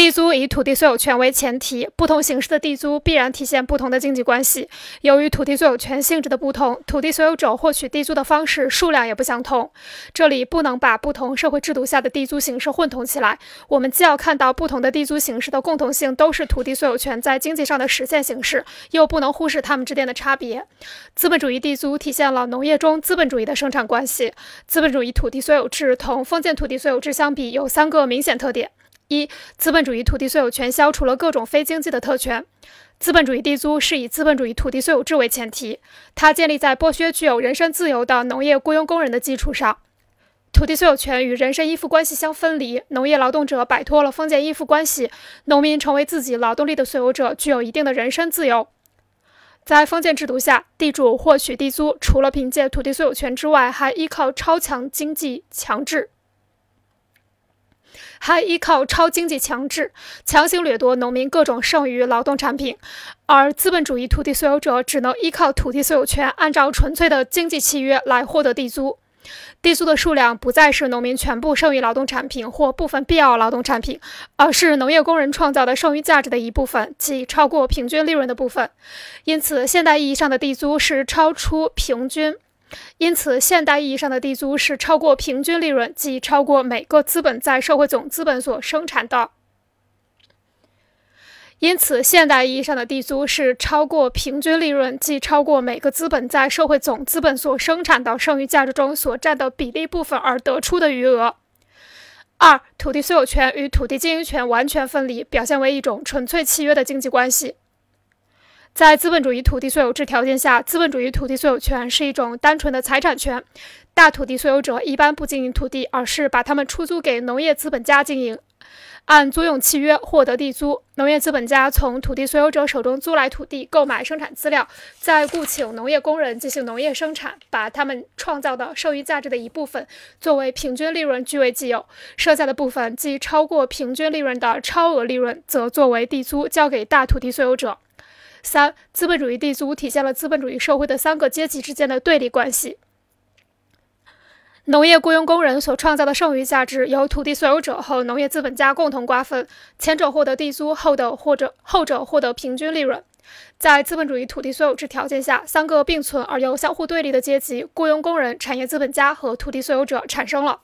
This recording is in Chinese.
地租以土地所有权为前提，不同形式的地租必然体现不同的经济关系。由于土地所有权性质的不同，土地所有者获取地租的方式、数量也不相同。这里不能把不同社会制度下的地租形式混同起来。我们既要看到不同的地租形式的共同性都是土地所有权在经济上的实现形式，又不能忽视它们之间的差别。资本主义地租体现了农业中资本主义的生产关系。资本主义土地所有制同封建土地所有制相比，有三个明显特点。一、资本主义土地所有权消除了各种非经济的特权。资本主义地租是以资本主义土地所有制为前提，它建立在剥削具有人身自由的农业雇佣工人的基础上。土地所有权与人身依附关系相分离，农业劳动者摆脱了封建依附关系，农民成为自己劳动力的所有者，具有一定的人身自由。在封建制度下，地主获取地租，除了凭借土地所有权之外，还依靠超强经济强制。还依靠超经济强制强行掠夺农民各种剩余劳动产品，而资本主义土地所有者只能依靠土地所有权，按照纯粹的经济契约来获得地租。地租的数量不再是农民全部剩余劳动产品或部分必要劳动产品，而是农业工人创造的剩余价值的一部分，即超过平均利润的部分。因此，现代意义上的地租是超出平均。因此，现代意义上的地租是超过平均利润，即超过每个资本在社会总资本所生产的。因此，现代意义上的地租是超过平均利润，即超过每个资本在社会总资本所生产的剩余价值中所占的比例部分而得出的余额。二、土地所有权与土地经营权完全分离，表现为一种纯粹契约的经济关系。在资本主义土地所有制条件下，资本主义土地所有权是一种单纯的财产权。大土地所有者一般不经营土地，而是把它们出租给农业资本家经营，按租用契约获得地租。农业资本家从土地所有者手中租来土地，购买生产资料，再雇请农业工人进行农业生产，把他们创造的剩余价值的一部分作为平均利润据为己有，剩下的部分即超过平均利润的超额利润，则作为地租交给大土地所有者。三、资本主义地租体现了资本主义社会的三个阶级之间的对立关系。农业雇佣工人所创造的剩余价值由土地所有者和农业资本家共同瓜分，前者获得地租，后的或者后者获得平均利润。在资本主义土地所有制条件下，三个并存而又相互对立的阶级——雇佣工人、产业资本家和土地所有者——产生了。